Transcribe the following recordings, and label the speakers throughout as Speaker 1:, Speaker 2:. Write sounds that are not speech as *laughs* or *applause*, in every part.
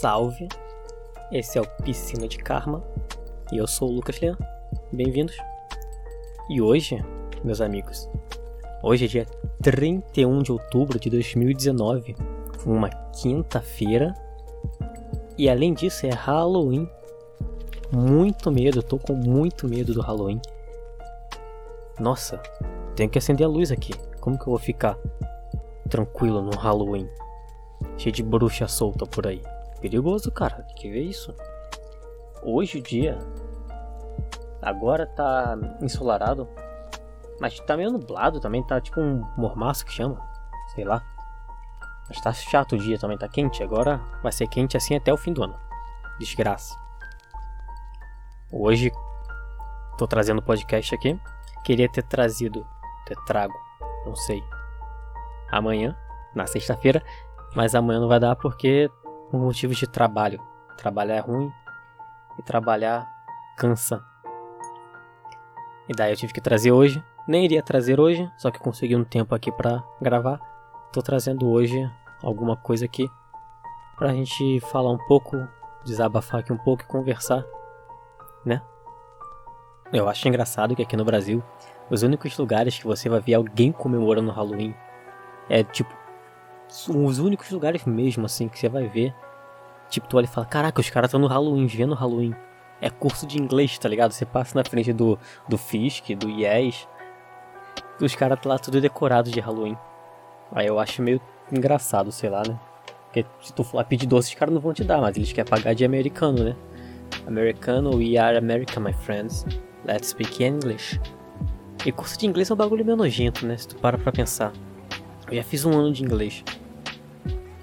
Speaker 1: salve! Esse é o Piscina de Karma e eu sou o Lucas Leão. Bem-vindos! E hoje, meus amigos, hoje é dia 31 de outubro de 2019, uma quinta-feira, e além disso é Halloween. Muito medo, eu tô com muito medo do Halloween. Nossa, tenho que acender a luz aqui. Como que eu vou ficar tranquilo no Halloween? Cheio de bruxa solta por aí. Perigoso, cara. Tem que ver isso. Hoje o dia. Agora tá ensolarado. Mas tá meio nublado também. Tá tipo um mormaço que chama. Sei lá. Mas tá chato o dia também. Tá quente. Agora vai ser quente assim até o fim do ano. Desgraça. Hoje tô trazendo podcast aqui. Queria ter trazido. Ter trago. Não sei. Amanhã, na sexta-feira, mas amanhã não vai dar porque por motivos de trabalho. Trabalhar é ruim e trabalhar cansa. E daí eu tive que trazer hoje. Nem iria trazer hoje, só que consegui um tempo aqui para gravar. Tô trazendo hoje alguma coisa aqui pra gente falar um pouco, desabafar aqui um pouco e conversar, né? Eu acho engraçado que aqui no Brasil, os únicos lugares que você vai ver alguém comemorando Halloween é tipo os únicos lugares mesmo, assim, que você vai ver. Tipo, tu olha e fala, caraca, os caras estão no Halloween, vendo Halloween. É curso de inglês, tá ligado? Você passa na frente do, do Fisk, do Yes. Os caras lá tudo decorado de Halloween. Aí eu acho meio engraçado, sei lá, né? Porque se tu for pedir doce, os caras não vão te dar, mas eles querem pagar de americano, né? Americano, we are America, my friends. Let's speak English. E curso de inglês é um bagulho meio nojento, né? Se tu para pra pensar. Eu já fiz um ano de inglês.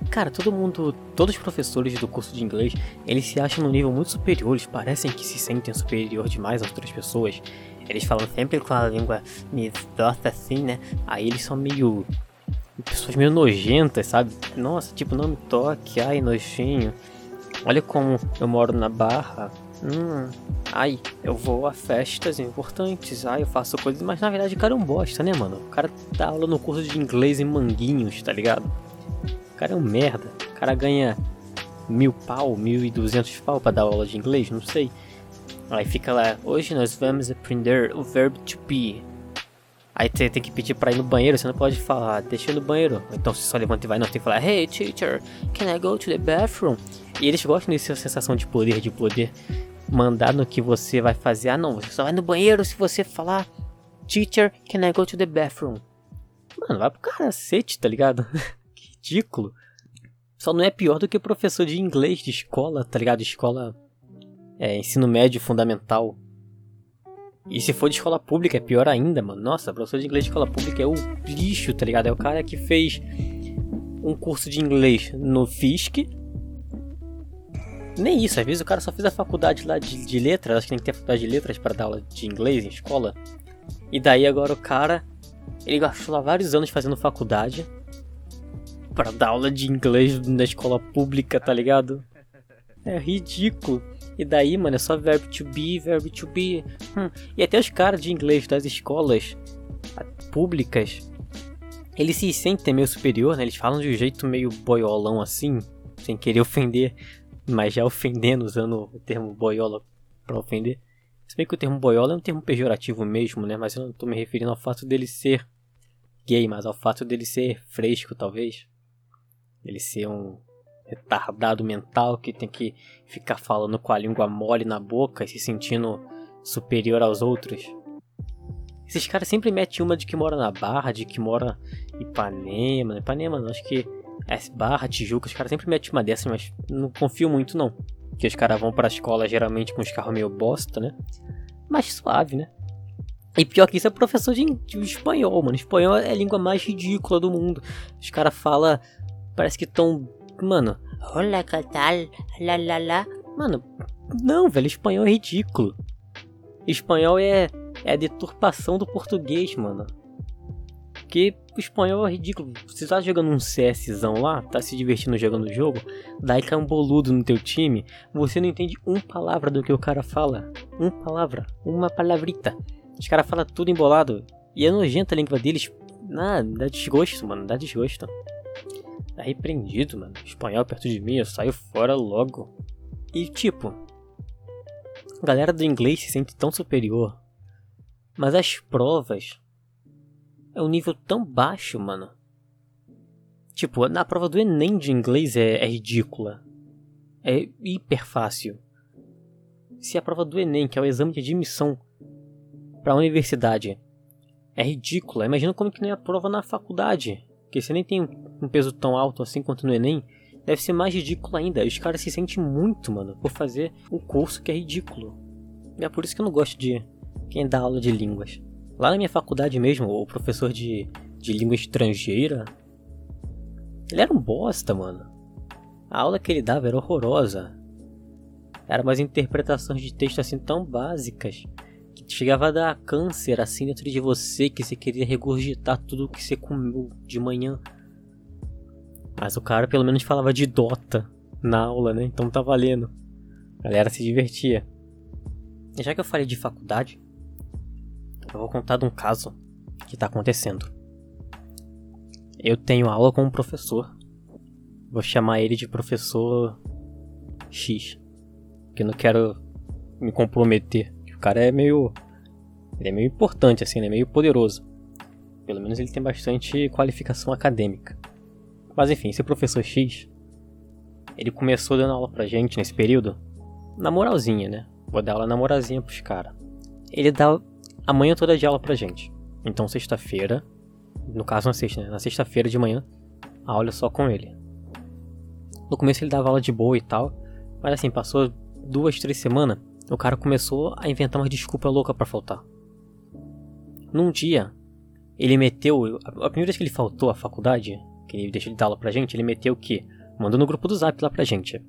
Speaker 1: Cara, todo mundo, todos os professores do curso de inglês, eles se acham num nível muito superior, eles parecem que se sentem superior demais às outras pessoas. Eles falam sempre com a língua doce assim, né? Aí eles são meio. pessoas meio nojentas, sabe? Nossa, tipo, não me toque, ai, nojinho. Olha como eu moro na Barra. Hum, ai, eu vou a festas importantes, ai, eu faço coisas, mas na verdade o cara é um bosta, né, mano? O cara dá aula no curso de inglês em Manguinhos, tá ligado? O cara é um merda. O cara ganha mil pau, mil e duzentos pau pra dar aula de inglês, não sei. Aí fica lá, hoje nós vamos aprender o verbo to be. Aí você tem que pedir pra ir no banheiro, você não pode falar, deixa eu ir no banheiro. Então você só levanta e vai, não, tem que falar, hey teacher, can I go to the bathroom? E eles gostam dessa sensação de poder, de poder mandar no que você vai fazer. Ah, não, você só vai no banheiro se você falar Teacher, can I go to the bathroom? Mano, vai pro cacete, tá ligado? *laughs* ridículo. Só não é pior do que professor de inglês de escola, tá ligado? Escola. É, ensino médio fundamental. E se for de escola pública é pior ainda, mano. Nossa, professor de inglês de escola pública é o lixo, tá ligado? É o cara que fez um curso de inglês no FISC nem isso, às vezes o cara só fez a faculdade lá de, de letras, acho que tem que ter faculdade de letras para dar aula de inglês em escola. E daí agora o cara, ele gastou lá vários anos fazendo faculdade para dar aula de inglês na escola pública, tá ligado? É ridículo. E daí, mano, é só verbo to be, verbo to be. Hum. E até os caras de inglês das escolas públicas, eles se sentem meio superior, né? Eles falam de um jeito meio boiolão assim, sem querer ofender mas já ofendendo, usando o termo boiola para ofender. Se bem que o termo boiola é um termo pejorativo mesmo, né? Mas eu não estou me referindo ao fato dele ser gay, mas ao fato dele ser fresco, talvez. Ele ser um retardado mental que tem que ficar falando com a língua mole na boca e se sentindo superior aos outros. Esses caras sempre metem uma de que mora na Barra, de que mora em Ipanema. Ipanema, não, acho que S barra, Tijuca, os caras sempre metem uma dessas, mas não confio muito não. Porque os caras vão pra escola geralmente com os carros meio bosta, né? Mas suave, né? E pior que isso é professor de, de espanhol, mano. Espanhol é a língua mais ridícula do mundo. Os caras falam. Parece que tão. Mano. Olá, que tal? Lá, lá, lá. Mano, não, velho. Espanhol é ridículo. Espanhol é. É a deturpação do português, mano. Porque o espanhol é ridículo. Você tá jogando um CSzão lá, tá se divertindo jogando o jogo, daí cai um boludo no teu time, você não entende uma palavra do que o cara fala. Uma palavra, uma palavrita. Os caras falam tudo embolado. E é nojenta a língua deles. Ah, dá desgosto, mano, dá desgosto. Tá repreendido, mano. Espanhol perto de mim, eu saio fora logo. E tipo, a galera do inglês se sente tão superior. Mas as provas é um nível tão baixo, mano. Tipo, na prova do Enem de inglês é, é ridícula. É hiper fácil. Se a prova do Enem, que é o exame de admissão para a universidade, é ridícula, imagina como que nem a prova na faculdade. Porque você nem tem um peso tão alto assim quanto no Enem. Deve ser mais ridículo ainda. Os caras se sentem muito, mano, por fazer um curso que é ridículo. E é por isso que eu não gosto de quem dá aula de línguas. Lá na minha faculdade mesmo, o professor de, de língua estrangeira. Ele era um bosta, mano. A aula que ele dava era horrorosa. Era umas interpretações de texto assim tão básicas que chegava a dar câncer assim dentro de você que você queria regurgitar tudo que você comeu de manhã. Mas o cara pelo menos falava de Dota na aula, né? Então tá valendo. A galera se divertia. E já que eu falei de faculdade, eu vou contar de um caso que tá acontecendo. Eu tenho aula com um professor. Vou chamar ele de professor X. Que eu não quero me comprometer. O cara é meio. Ele é meio importante, assim, ele é meio poderoso. Pelo menos ele tem bastante qualificação acadêmica. Mas enfim, esse professor X. Ele começou dando aula pra gente nesse período. Na moralzinha, né? Vou dar aula na moralzinha pros caras. Ele dá a manhã toda de aula pra gente. Então, sexta-feira, no caso na sexta, né? Na sexta-feira de manhã, a aula é só com ele. No começo ele dava aula de boa e tal, mas assim, passou duas, três semanas, o cara começou a inventar uma desculpa louca para faltar. Num dia, ele meteu. A primeira vez que ele faltou à faculdade, que ele deixou de dar aula pra gente, ele meteu o quê? Mandou no grupo do zap lá pra gente.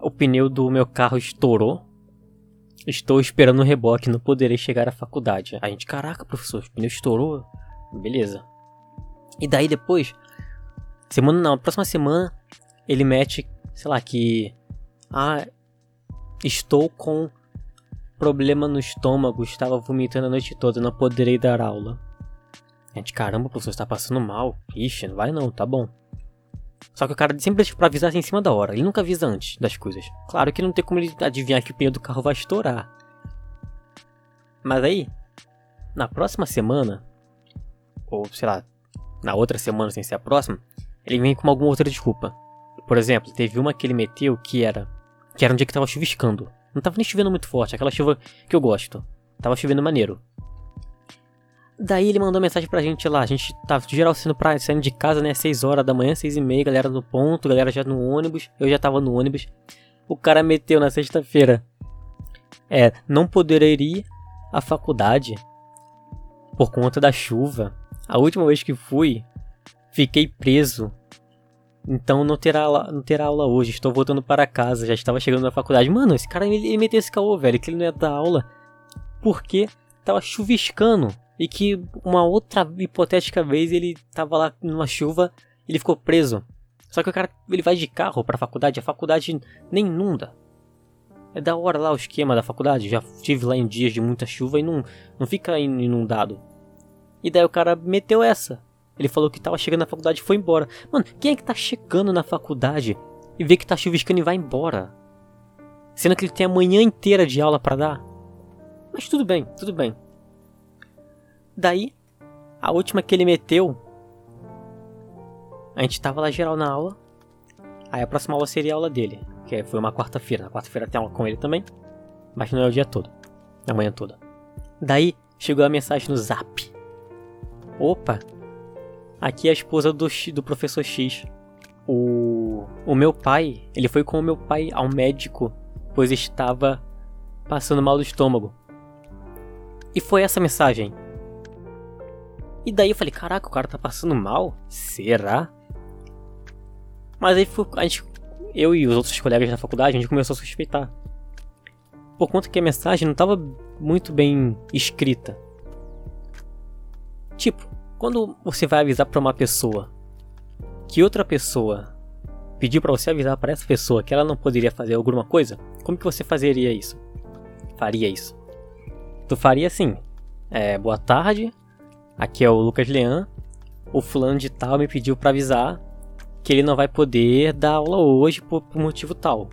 Speaker 1: O pneu do meu carro estourou Estou esperando o reboque, não poderei chegar à faculdade. A gente, caraca, professor, o pneu estourou. Beleza. E daí depois, semana não, próxima semana, ele mete, sei lá, que. Ah, estou com problema no estômago, estava vomitando a noite toda, não poderei dar aula. Gente, caramba, professor, está passando mal. Ixi, não vai não, tá bom. Só que o cara sempre deixa pra avisar assim em cima da hora. Ele nunca avisa antes das coisas. Claro que não tem como ele adivinhar que o pneu do carro vai estourar. Mas aí, na próxima semana, ou sei lá, na outra semana sem ser a próxima, ele vem com alguma outra desculpa. Por exemplo, teve uma que ele meteu que era que era um dia que tava chuviscando. Não tava nem chovendo muito forte, aquela chuva que eu gosto. Tava chovendo maneiro. Daí ele mandou mensagem pra gente lá. A gente tava geral saindo, pra, saindo de casa, né? 6 horas da manhã, 6 e meia, galera no ponto, galera já no ônibus. Eu já tava no ônibus. O cara meteu na sexta-feira. É, não poderia ir à faculdade por conta da chuva. A última vez que fui, fiquei preso. Então não terá, aula, não terá aula hoje. Estou voltando para casa. Já estava chegando na faculdade. Mano, esse cara ele, ele meteu esse caô, velho. Que ele não ia dar aula. Porque tava chuviscando e que uma outra hipotética vez ele tava lá numa chuva ele ficou preso. Só que o cara ele vai de carro pra faculdade, a faculdade nem inunda. É da hora lá o esquema da faculdade, já tive lá em dias de muita chuva e não, não fica inundado. E daí o cara meteu essa. Ele falou que tava chegando na faculdade e foi embora. Mano, quem é que tá chegando na faculdade e vê que tá chuviscando e vai embora? Sendo que ele tem a manhã inteira de aula para dar? Mas tudo bem, tudo bem. Daí, a última que ele meteu, a gente tava lá geral na aula. Aí a próxima aula seria a aula dele, que foi uma quarta-feira. Na quarta-feira tem aula com ele também, mas não é o dia todo, a manhã toda. Daí chegou a mensagem no zap. Opa, aqui é a esposa do, do professor X. O, o meu pai, ele foi com o meu pai ao médico, pois estava passando mal do estômago. E foi essa mensagem. E daí eu falei, caraca, o cara tá passando mal? Será? Mas aí a gente, eu e os outros colegas da faculdade, a gente começou a suspeitar. Por conta que a mensagem não estava muito bem escrita. Tipo, quando você vai avisar para uma pessoa que outra pessoa pediu para você avisar para essa pessoa que ela não poderia fazer alguma coisa, como que você fazeria isso? Faria isso? Tu faria assim: é, boa tarde, Aqui é o Lucas Leão. O fulano de tal me pediu para avisar que ele não vai poder dar aula hoje por, por motivo tal.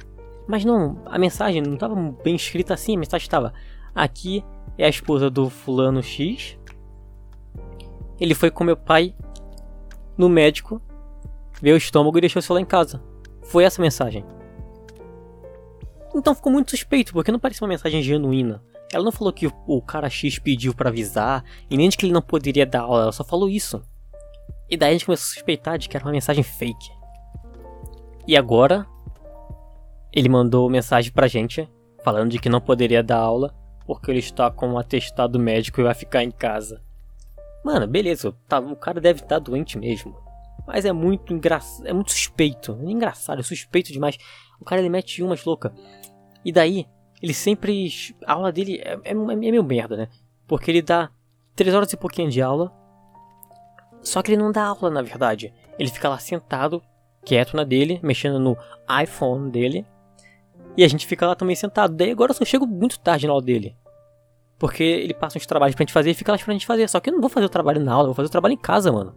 Speaker 1: Mas não, a mensagem não estava bem escrita assim, a mensagem estava aqui é a esposa do fulano X. Ele foi com meu pai no médico, veio o estômago e deixou o celular em casa. Foi essa a mensagem. Então ficou muito suspeito, porque não parece uma mensagem genuína. Ela não falou que o, cara X pediu para avisar, e nem de que ele não poderia dar aula, ela só falou isso. E daí a gente começou a suspeitar de que era uma mensagem fake. E agora, ele mandou mensagem pra gente, falando de que não poderia dar aula, porque ele está com um atestado médico e vai ficar em casa. Mano, beleza, tá, o cara deve estar doente mesmo. Mas é muito engraçado, é muito suspeito. É engraçado, é suspeito demais. O cara ele mete umas louca. E daí, ele sempre. A aula dele é, é, é meio merda, né? Porque ele dá 3 horas e pouquinho de aula. Só que ele não dá aula, na verdade. Ele fica lá sentado, quieto na dele, mexendo no iPhone dele. E a gente fica lá também sentado. Daí agora eu só chego muito tarde na aula dele. Porque ele passa uns trabalhos pra gente fazer e fica lá esperando a gente fazer. Só que eu não vou fazer o trabalho na aula, eu vou fazer o trabalho em casa, mano.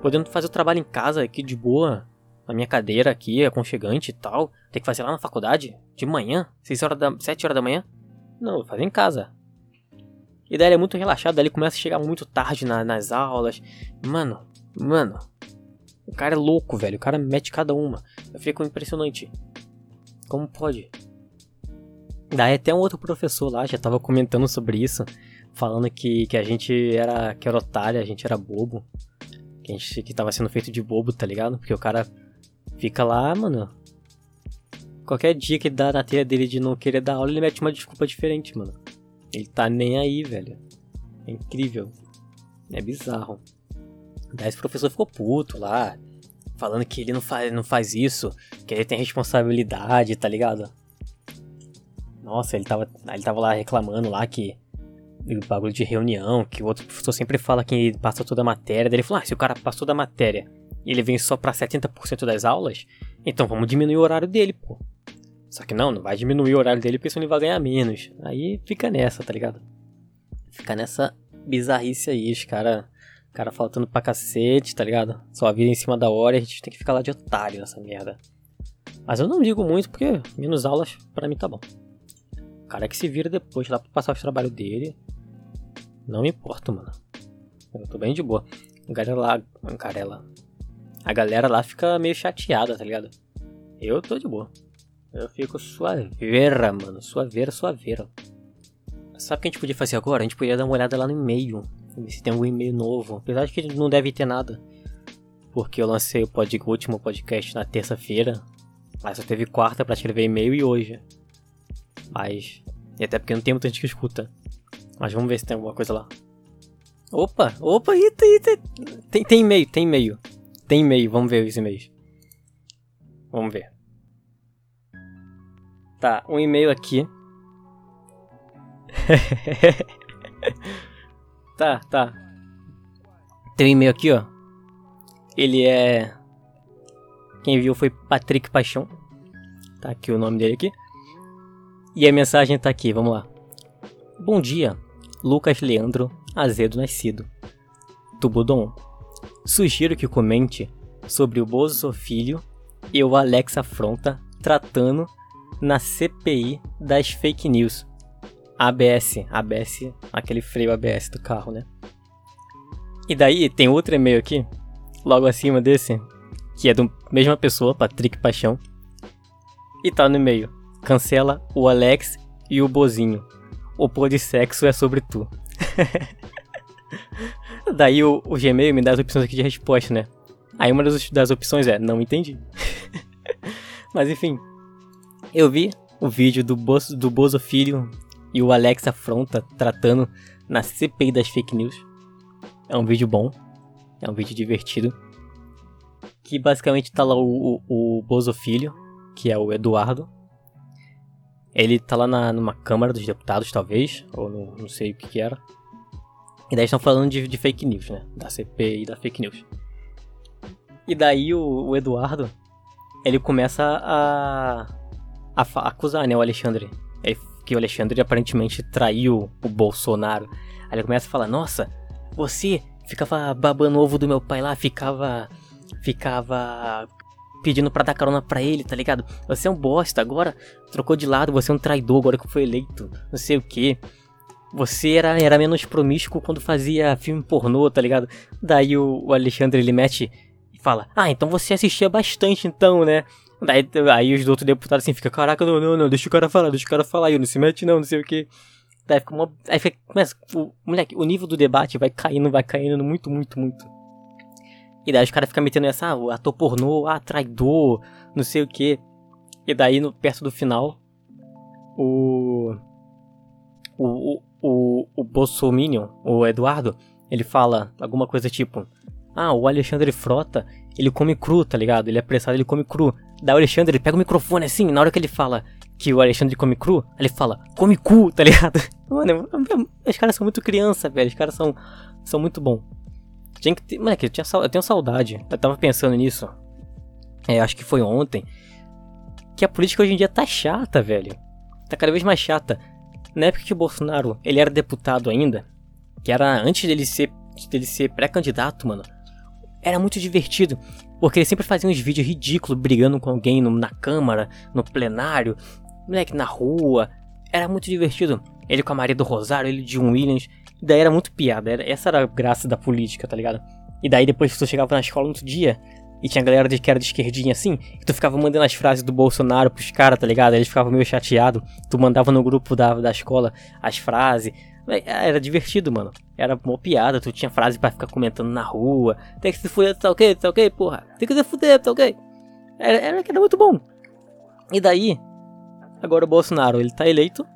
Speaker 1: Podendo fazer o trabalho em casa aqui de boa, na minha cadeira aqui, aconchegante e tal. Tem que fazer lá na faculdade, de manhã, 6 horas da, 7 horas da manhã. Não, vou fazer em casa. E daí ele é muito relaxado, daí ele começa a chegar muito tarde na, nas aulas. Mano, mano. O cara é louco, velho. O cara mete cada uma. Eu fico impressionante. Como pode? Daí até um outro professor lá já tava comentando sobre isso, falando que, que a gente era que era otário, a gente era bobo. Que a gente que tava sendo feito de bobo, tá ligado? Porque o cara fica lá, mano. Qualquer dia que dá na telha dele de não querer dar aula, ele mete uma desculpa diferente, mano. Ele tá nem aí, velho. É incrível. É bizarro. Daí esse professor ficou puto lá, falando que ele não faz, não faz isso, que ele tem responsabilidade, tá ligado? Nossa, ele tava, ele tava lá reclamando lá que o bagulho de reunião, que o outro professor sempre fala que ele passou toda a matéria. Daí ele falou: ah, se o cara passou da matéria e ele vem só pra 70% das aulas, então vamos diminuir o horário dele, pô. Só que não, não vai diminuir o horário dele porque senão ele vai ganhar menos. Aí fica nessa, tá ligado? Fica nessa bizarrice aí, os caras Cara faltando pra cacete, tá ligado? Só vida em cima da hora e a gente tem que ficar lá de otário nessa merda. Mas eu não digo muito porque menos aulas pra mim tá bom. Cara que se vira depois lá pra passar o trabalho dele. Não me importo, mano. Eu tô bem de boa. A galera lá. A galera, a galera lá fica meio chateada, tá ligado? Eu tô de boa. Eu fico suaveira, mano. Suaveira, suaveira. Sabe o que a gente podia fazer agora? A gente podia dar uma olhada lá no e-mail se tem algum e-mail novo. Apesar de que não deve ter nada. Porque eu lancei o, pod, o último podcast na terça-feira. Mas só teve quarta para escrever e-mail e hoje. Mas. E até porque não tem muita gente que escuta. Mas vamos ver se tem alguma coisa lá. Opa! Opa! Eita, eita. Tem, tem e-mail, tem e-mail. Tem e-mail, vamos ver os e-mails. Vamos ver. Tá, um e-mail aqui. *laughs* Tá, tá. Tem um e-mail aqui, ó. Ele é. Quem viu foi Patrick Paixão. Tá aqui o nome dele aqui. E a mensagem tá aqui, vamos lá. Bom dia, Lucas Leandro Azedo Nascido. Tubudon. Sugiro que comente sobre o Bozo Filho e o Alex Afronta tratando na CPI das fake news ABS, ABS, aquele freio ABS do carro, né? E daí tem outro e-mail aqui, logo acima desse, que é da mesma pessoa, Patrick Paixão. E tá no e-mail: cancela o Alex e o Bozinho. O pôr de sexo é sobre tu. *laughs* daí o, o Gmail me dá as opções aqui de resposta, né? Aí uma das, das opções é: não entendi. *laughs* Mas enfim, eu vi o vídeo do, Bozo, do Bozo Filho e o Alex afronta tratando na CPI das fake news. É um vídeo bom, é um vídeo divertido. Que basicamente tá lá o, o, o Bozo Filho, que é o Eduardo. Ele tá lá na, numa Câmara dos Deputados, talvez, ou no, não sei o que que era. E daí estão falando de, de, fake news, né? Da CPI da fake news. E daí o, o Eduardo, ele começa a, a, a acusar, né, o Alexandre. Ele que o Alexandre aparentemente traiu o Bolsonaro. Aí ele começa a falar: Nossa, você ficava babando ovo do meu pai lá, ficava ficava pedindo pra dar carona pra ele, tá ligado? Você é um bosta, agora trocou de lado, você é um traidor agora que foi eleito, não sei o que. Você era, era menos promíscuo quando fazia filme pornô, tá ligado? Daí o, o Alexandre ele mete e fala: Ah, então você assistia bastante então, né? Daí aí os outros deputados assim ficam: Caraca, não, não, não, deixa o cara falar, deixa o cara falar aí, não se mete não, não sei o que. Daí fica uma. Aí fica. Mas, o, moleque, o nível do debate vai caindo, vai caindo muito, muito, muito. E daí os caras ficam metendo essa, ah, ator pornô, ah, traidor, não sei o que. E daí, no, perto do final, o. O, o, o Bolsominion, o Eduardo, ele fala alguma coisa tipo: Ah, o Alexandre Frota, ele come cru, tá ligado? Ele é apressado, ele come cru. Daí o Alexandre, ele pega o microfone assim, na hora que ele fala que o Alexandre come cru, ele fala, come cu, *laughs* tá ligado? Mano, os caras são muito criança, velho. Os caras são, são muito bons. Tinha que ter. Moleque, eu, tinha, eu tenho saudade. Eu tava pensando nisso. É, acho que foi ontem. Que a política hoje em dia tá chata, velho. Tá cada vez mais chata. Na época que o Bolsonaro ele era deputado ainda, que era antes dele ser, dele ser pré-candidato, mano, era muito divertido. Porque ele sempre fazia uns vídeos ridículos brigando com alguém no, na Câmara, no plenário, moleque, na rua. Era muito divertido. Ele com a Maria do Rosário, ele de um Williams. Daí era muito piada. Era, essa era a graça da política, tá ligado? E daí depois tu chegava na escola no outro dia e tinha galera de, que era de esquerdinha assim, e tu ficava mandando as frases do Bolsonaro pros caras, tá ligado? Eles ficavam meio chateados. Tu mandava no grupo da, da escola as frases. Era divertido, mano. Era uma piada, tu tinha frase para ficar comentando na rua. Tem que se fuder, tá ok, tá ok, porra. Tem que se fuder, tá ok. Era, era, era muito bom. E daí, agora o Bolsonaro, ele tá eleito.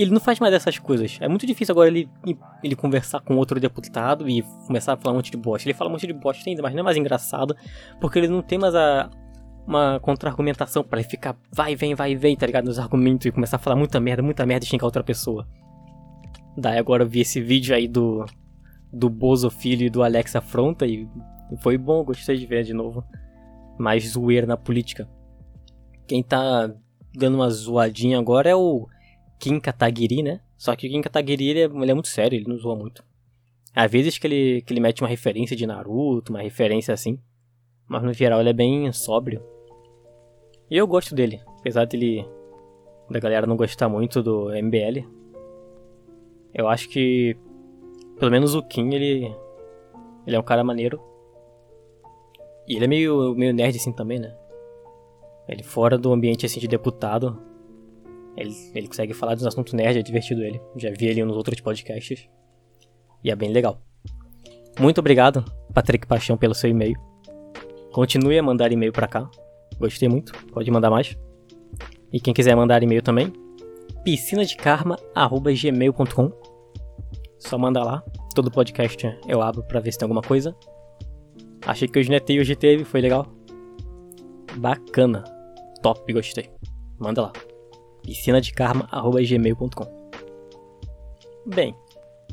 Speaker 1: Ele não faz mais dessas coisas. É muito difícil agora ele, ele conversar com outro deputado e começar a falar um monte de bosta. Ele fala um monte de bosta ainda, mas não é mais engraçado. Porque ele não tem mais a, uma contra-argumentação para ele ficar vai, vem, vai, vem, tá ligado? Nos argumentos e começar a falar muita merda, muita merda e xingar outra pessoa. Daí agora eu vi esse vídeo aí do, do Bozo Filho e do Alex Afronta e foi bom, gostei de ver de novo. Mais zoeira na política. Quem tá dando uma zoadinha agora é o Kim Kataguiri, né? Só que o Kim Kataguiri ele é, ele é muito sério, ele não zoa muito. Às vezes que ele, que ele mete uma referência de Naruto, uma referência assim. Mas no geral ele é bem sóbrio. E eu gosto dele, apesar dele da galera não gostar muito do MBL. Eu acho que pelo menos o Kim ele ele é um cara maneiro. E ele é meio meio nerd assim também, né? Ele fora do ambiente assim de deputado, ele, ele consegue falar dos assuntos nerd, é divertido ele. Já vi ele nos outros podcasts. E é bem legal. Muito obrigado, Patrick Paixão, pelo seu e-mail. Continue a mandar e-mail para cá. Gostei muito. Pode mandar mais. E quem quiser mandar e-mail também, piscinadekarma@gmail.com. Só manda lá. Todo podcast eu abro para ver se tem alguma coisa. Achei que é e hoje teve, foi legal. Bacana. Top, gostei. Manda lá piscinadekarma.gmail.com Bem,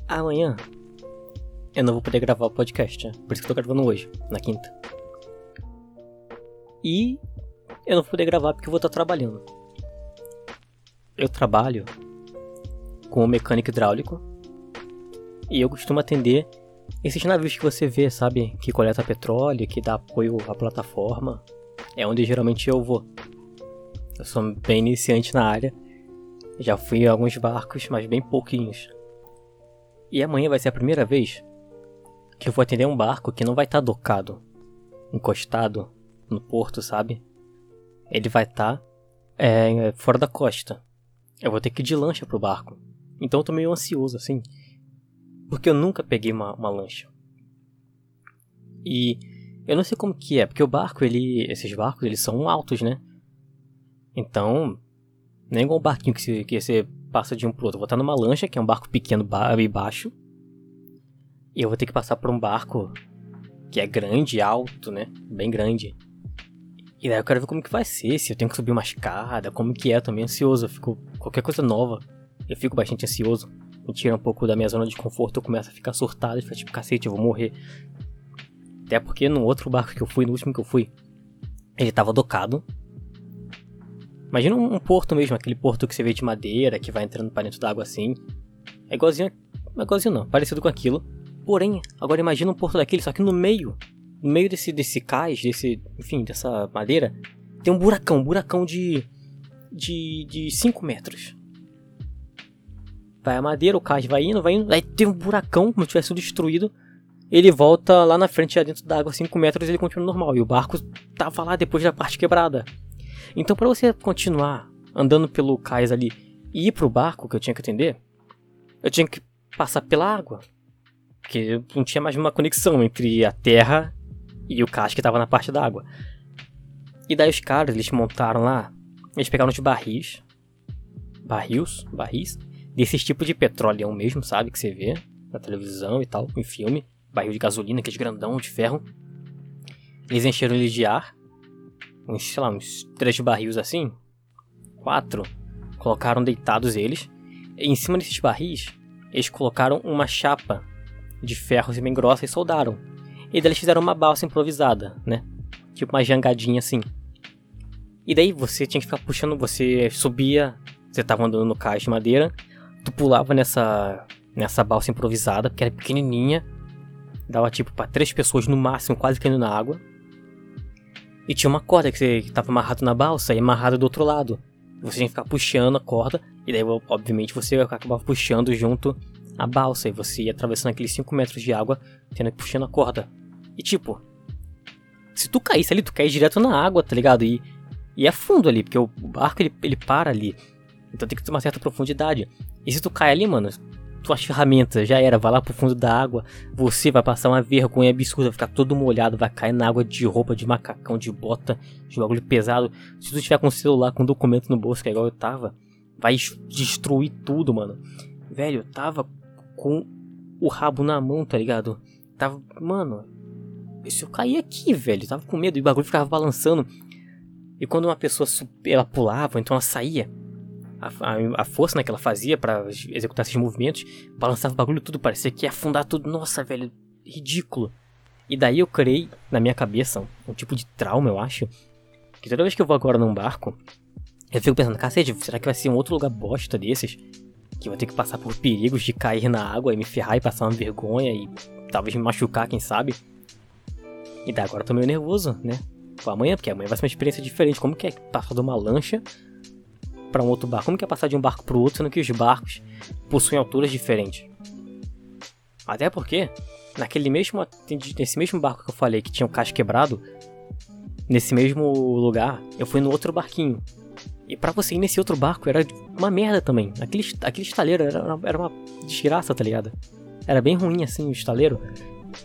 Speaker 1: amanhã eu não vou poder gravar o podcast, né? por isso que eu tô gravando hoje, na quinta. E eu não vou poder gravar porque eu vou estar trabalhando. Eu trabalho com um mecânico hidráulico e eu costumo atender esses navios que você vê, sabe? Que coleta petróleo, que dá apoio à plataforma. É onde geralmente eu vou. Eu sou bem iniciante na área. Já fui em alguns barcos, mas bem pouquinhos. E amanhã vai ser a primeira vez que eu vou atender um barco que não vai estar tá docado, encostado no porto, sabe? Ele vai estar tá, é, fora da costa. Eu vou ter que ir de lancha pro barco. Então eu tô meio ansioso, assim. Porque eu nunca peguei uma, uma lancha. E eu não sei como que é, porque o barco, ele. Esses barcos, eles são altos, né? Então, nem igual um barquinho que você, que você passa de um pro outro. Eu vou estar numa lancha, que é um barco pequeno e baixo. E eu vou ter que passar por um barco que é grande, alto, né? Bem grande. E daí eu quero ver como que vai ser, se eu tenho que subir uma escada, como que é, também ansioso. Eu fico. Qualquer coisa nova, eu fico bastante ansioso. Me tira um pouco da minha zona de conforto, eu começo a ficar surtado ficar tipo, cacete, eu vou morrer. Até porque no outro barco que eu fui, no último que eu fui, ele tava docado. Imagina um, porto mesmo, aquele porto que você vê de madeira, que vai entrando para dentro d'água assim. É igualzinho. É igualzinho não, parecido com aquilo. Porém, agora imagina um porto daquele, só que no meio no meio desse, desse cais, desse, enfim, dessa madeira, tem um buracão, um buracão de, de, 5 metros. Vai a madeira, o cais vai indo, vai indo, aí tem um buracão, como se tivesse sido destruído. Ele volta lá na frente, já dentro da água, 5 metros, ele continua normal. E o barco tava lá depois da parte quebrada. Então, para você continuar andando pelo cais ali e ir pro barco que eu tinha que atender, eu tinha que passar pela água. Porque não tinha mais uma conexão entre a terra e o cais que estava na parte da água. E daí os caras, eles montaram lá, eles pegaram os barris, barris, barris, desses tipos de petróleo mesmo, sabe, que você vê na televisão e tal, em filme, barril de gasolina, aqueles grandão de ferro. Eles encheram ele de ar, uns, sei lá, uns três barris assim, quatro, colocaram deitados eles, em cima desses barris, eles colocaram uma chapa de ferro bem grossa e soldaram. E daí eles fizeram uma balsa improvisada, né? Tipo uma jangadinha assim. E daí você tinha que ficar puxando, você subia, você tava andando no cais de madeira, tu pulava nessa nessa balsa improvisada, porque era pequenininha, dava tipo para três pessoas no máximo, quase caindo na água. E tinha uma corda que, você, que tava amarrado na balsa e amarrado do outro lado. Você tinha que ficar puxando a corda, e daí, obviamente, você acabava puxando junto a balsa, e você ia atravessando aqueles 5 metros de água, tendo que puxando a corda. E tipo, se tu caísse ali, tu caísse direto na água, tá ligado? E, e é fundo ali, porque o barco ele, ele para ali. Então tem que ter uma certa profundidade. E se tu cai ali, mano, tuas ferramentas já era, vai lá pro fundo da água, você vai passar uma vergonha absurda, vai ficar todo molhado, vai cair na água de roupa, de macacão, de bota, de bagulho pesado. Se tu tiver com o celular, com documento no bolso, que é igual eu tava, vai destruir tudo, mano. Velho, eu tava com o rabo na mão, tá ligado? Tava, mano, se eu cair aqui, velho, eu tava com medo e o bagulho ficava balançando. E quando uma pessoa ela pulava, então ela saía, a, a, força né, que ela fazia para executar esses movimentos, balançava o bagulho tudo, parecia que ia afundar tudo. Nossa, velho, ridículo. E daí eu criei na minha cabeça um, um tipo de trauma, eu acho. Que toda vez que eu vou agora num barco, eu fico pensando, cacete, será que vai ser um outro lugar bosta desses? Que eu vou ter que passar por perigos de cair na água e me ferrar e passar uma vergonha e talvez me machucar, quem sabe? E daí agora eu tô meio nervoso, né? Com amanhã, porque amanhã vai ser uma experiência diferente. Como que é passar de uma lancha para um outro barco? Como que é passar de um barco para o outro, sendo que os barcos possuem alturas diferentes? Até porque, naquele mesmo, nesse mesmo barco que eu falei que tinha o caixa quebrado, nesse mesmo lugar, eu fui no outro barquinho. E para você ir nesse outro barco era uma merda também. Aquele, aquele estaleiro era, era uma desgraça, tá ligado? Era bem ruim assim o estaleiro.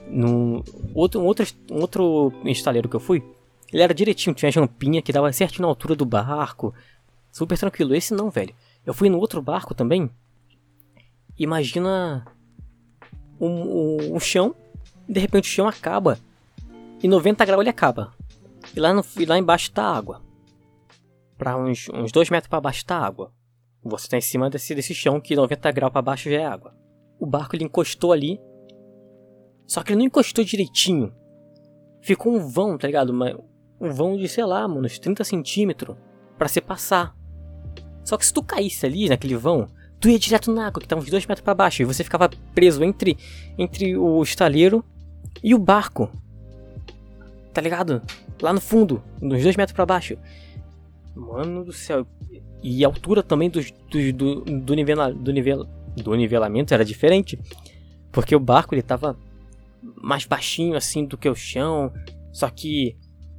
Speaker 1: No outro, um outro, um outro estaleiro que eu fui, ele era direitinho, tinha jampinha que dava certinho na altura do barco. Super tranquilo. Esse não, velho. Eu fui no outro barco também. Imagina um, um, um chão, de repente o chão acaba. E 90 graus ele acaba. E lá, no, e lá embaixo tá água. Pra uns, uns 2 metros para baixo tá água. Você tá em cima desse, desse chão que 90 graus para baixo já é água. O barco ele encostou ali. Só que ele não encostou direitinho. Ficou um vão, tá ligado? Um vão de, sei lá, mano, uns 30 centímetros para se passar. Só que se tu caísse ali naquele vão, tu ia direto na água, que tava uns 2 metros para baixo, e você ficava preso entre, entre o estaleiro e o barco. Tá ligado? Lá no fundo, uns 2 metros para baixo. Mano do céu. E a altura também do, do, do, nivela, do, nivel, do nivelamento era diferente. Porque o barco ele tava mais baixinho assim do que o chão. Só que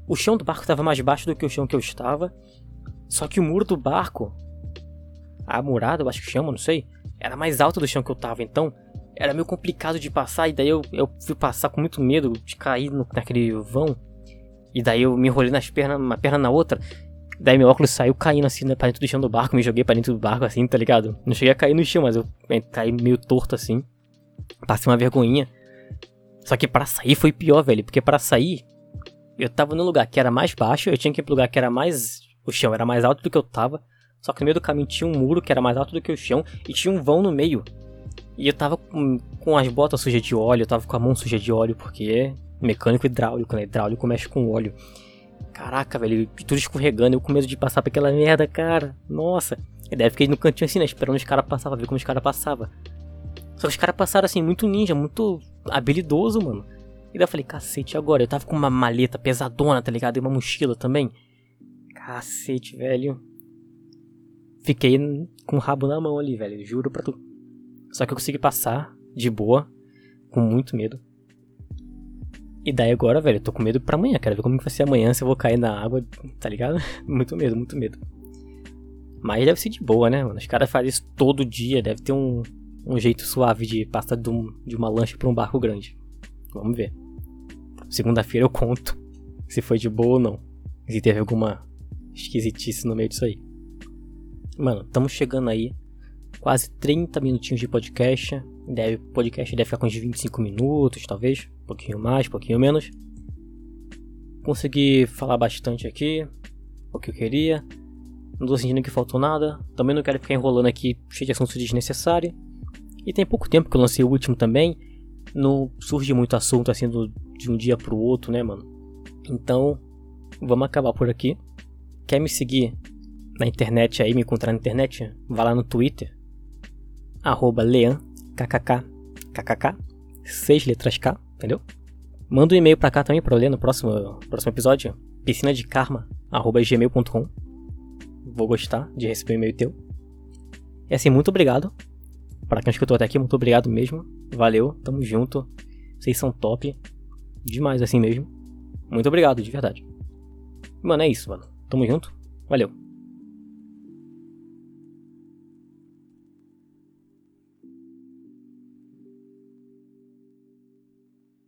Speaker 1: o chão do barco estava mais baixo do que o chão que eu estava. Só que o muro do barco a murada, eu acho que chama, não sei, era mais alta do chão que eu tava, então era meio complicado de passar, e daí eu, eu fui passar com muito medo de cair no, naquele vão, e daí eu me enrolei nas pernas, uma perna na outra, daí meu óculos saiu caindo assim né, pra dentro do chão do barco, me joguei pra dentro do barco assim, tá ligado? Não cheguei a cair no chão, mas eu caí meio torto assim, passei uma vergonhinha. Só que para sair foi pior, velho, porque para sair eu tava no lugar que era mais baixo, eu tinha que ir pro lugar que era mais. O chão era mais alto do que eu tava. Só que no meio do caminho tinha um muro que era mais alto do que o chão e tinha um vão no meio. E eu tava com, com as botas sujas de óleo, eu tava com a mão suja de óleo, porque mecânico hidráulico, né? Hidráulico mexe com óleo. Caraca, velho, tudo escorregando, eu com medo de passar por aquela merda, cara. Nossa. E daí fiquei no cantinho assim, né? Esperando os caras passar, ver como os caras passavam. Só que os caras passaram assim, muito ninja, muito habilidoso, mano. E daí eu falei, cacete, agora? Eu tava com uma maleta pesadona, tá ligado? E uma mochila também. Cacete, velho. Fiquei com o rabo na mão ali, velho. Juro pra tu. Só que eu consegui passar de boa, com muito medo. E daí agora, velho, eu tô com medo pra amanhã. Quero ver como vai ser amanhã, se eu vou cair na água, tá ligado? *laughs* muito medo, muito medo. Mas deve ser de boa, né, mano? Os caras fazem isso todo dia, deve ter um, um jeito suave de passar de, um, de uma lancha pra um barco grande. Vamos ver. Segunda-feira eu conto se foi de boa ou não. Se teve alguma esquisitice no meio disso aí. Mano, estamos chegando aí. Quase 30 minutinhos de podcast. Deve, podcast deve ficar com uns 25 minutos, talvez. Um pouquinho mais, um pouquinho menos. Consegui falar bastante aqui. O que eu queria. Não tô sentindo que faltou nada. Também não quero ficar enrolando aqui cheio de assuntos desnecessários. E tem pouco tempo que eu lancei o último também. Não surge muito assunto assim do, de um dia pro outro, né, mano? Então, vamos acabar por aqui. Quer me seguir na internet aí, me encontrar na internet? Vá lá no Twitter. Arroba Lean, kkk, kkk, seis letras K, entendeu? Manda um e-mail pra cá também pra eu ler no próximo, próximo episódio. Piscina de karma, arroba gmail.com. Vou gostar de receber um e-mail teu. E assim, muito obrigado. Para quem escutou até aqui, muito obrigado mesmo. Valeu, tamo junto. Vocês são top. Demais assim mesmo. Muito obrigado, de verdade. Mano, é isso, mano. Tamo junto. Valeu.